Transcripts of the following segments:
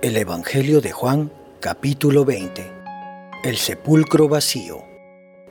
El Evangelio de Juan, capítulo 20. El sepulcro vacío.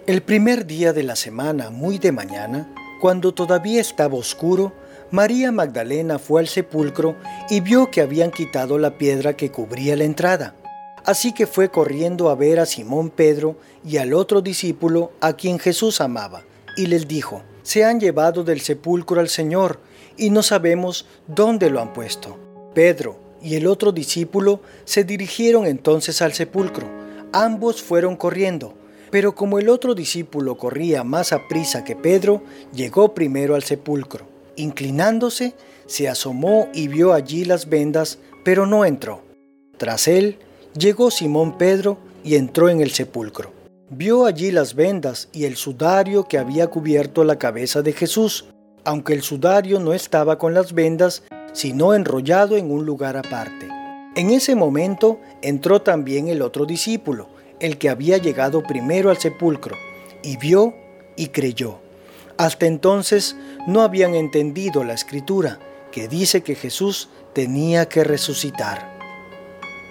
El primer día de la semana, muy de mañana, cuando todavía estaba oscuro, María Magdalena fue al sepulcro y vio que habían quitado la piedra que cubría la entrada. Así que fue corriendo a ver a Simón Pedro y al otro discípulo a quien Jesús amaba, y les dijo, Se han llevado del sepulcro al Señor, y no sabemos dónde lo han puesto. Pedro, y el otro discípulo se dirigieron entonces al sepulcro. Ambos fueron corriendo, pero como el otro discípulo corría más a prisa que Pedro, llegó primero al sepulcro. Inclinándose, se asomó y vio allí las vendas, pero no entró. Tras él, llegó Simón Pedro y entró en el sepulcro. Vio allí las vendas y el sudario que había cubierto la cabeza de Jesús, aunque el sudario no estaba con las vendas, sino enrollado en un lugar aparte. En ese momento entró también el otro discípulo, el que había llegado primero al sepulcro, y vio y creyó. Hasta entonces no habían entendido la escritura, que dice que Jesús tenía que resucitar.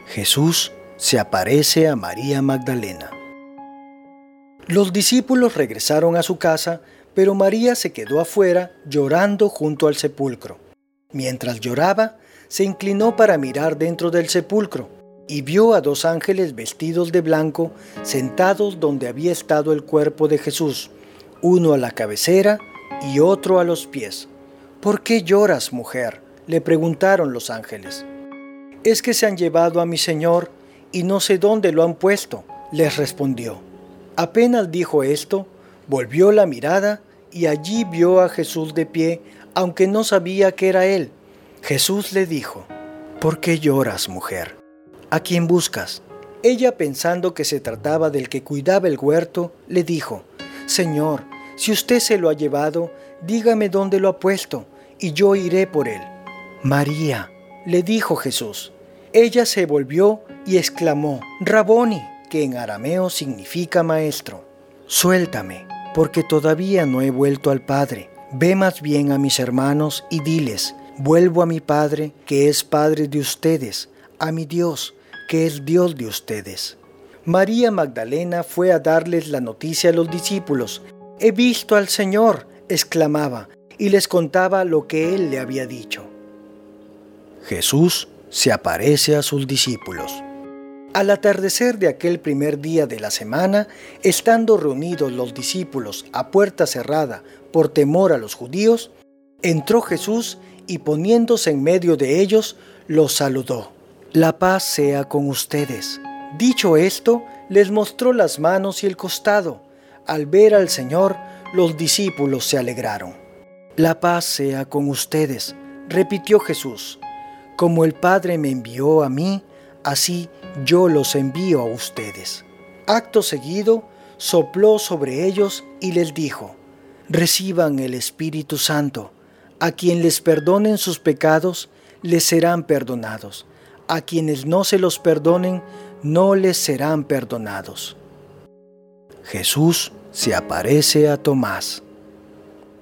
Jesús se aparece a María Magdalena. Los discípulos regresaron a su casa, pero María se quedó afuera llorando junto al sepulcro. Mientras lloraba, se inclinó para mirar dentro del sepulcro y vio a dos ángeles vestidos de blanco sentados donde había estado el cuerpo de Jesús, uno a la cabecera y otro a los pies. ¿Por qué lloras, mujer? le preguntaron los ángeles. Es que se han llevado a mi Señor y no sé dónde lo han puesto, les respondió. Apenas dijo esto, volvió la mirada y allí vio a Jesús de pie aunque no sabía que era él. Jesús le dijo, ¿Por qué lloras, mujer? ¿A quién buscas? Ella, pensando que se trataba del que cuidaba el huerto, le dijo, Señor, si usted se lo ha llevado, dígame dónde lo ha puesto, y yo iré por él. María, le dijo Jesús. Ella se volvió y exclamó, Raboni, que en arameo significa maestro. Suéltame, porque todavía no he vuelto al Padre Ve más bien a mis hermanos y diles, vuelvo a mi Padre, que es Padre de ustedes, a mi Dios, que es Dios de ustedes. María Magdalena fue a darles la noticia a los discípulos. He visto al Señor, exclamaba, y les contaba lo que él le había dicho. Jesús se aparece a sus discípulos. Al atardecer de aquel primer día de la semana, estando reunidos los discípulos a puerta cerrada por temor a los judíos, entró Jesús y poniéndose en medio de ellos, los saludó. La paz sea con ustedes. Dicho esto, les mostró las manos y el costado. Al ver al Señor, los discípulos se alegraron. La paz sea con ustedes, repitió Jesús. Como el Padre me envió a mí, así yo los envío a ustedes. Acto seguido, sopló sobre ellos y les dijo, reciban el Espíritu Santo. A quien les perdonen sus pecados, les serán perdonados. A quienes no se los perdonen, no les serán perdonados. Jesús se aparece a Tomás.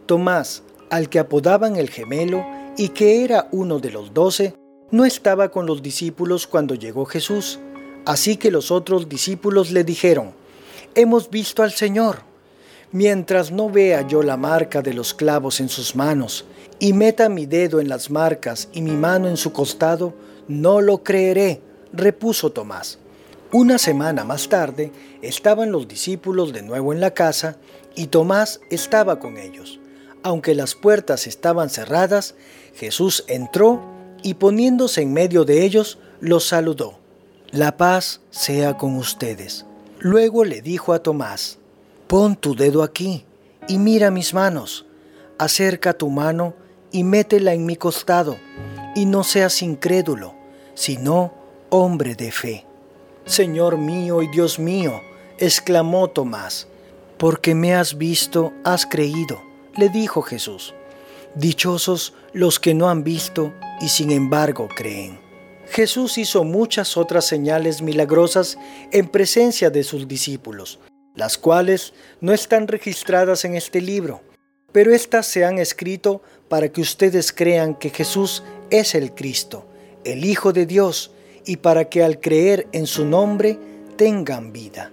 Tomás, al que apodaban el gemelo y que era uno de los doce, no estaba con los discípulos cuando llegó Jesús. Así que los otros discípulos le dijeron, Hemos visto al Señor. Mientras no vea yo la marca de los clavos en sus manos, y meta mi dedo en las marcas y mi mano en su costado, no lo creeré, repuso Tomás. Una semana más tarde estaban los discípulos de nuevo en la casa y Tomás estaba con ellos. Aunque las puertas estaban cerradas, Jesús entró y poniéndose en medio de ellos, los saludó. La paz sea con ustedes. Luego le dijo a Tomás, pon tu dedo aquí y mira mis manos. Acerca tu mano y métela en mi costado, y no seas incrédulo, sino hombre de fe. Señor mío y Dios mío, exclamó Tomás, porque me has visto, has creído, le dijo Jesús. Dichosos los que no han visto y sin embargo creen. Jesús hizo muchas otras señales milagrosas en presencia de sus discípulos, las cuales no están registradas en este libro, pero éstas se han escrito para que ustedes crean que Jesús es el Cristo, el Hijo de Dios, y para que al creer en su nombre tengan vida.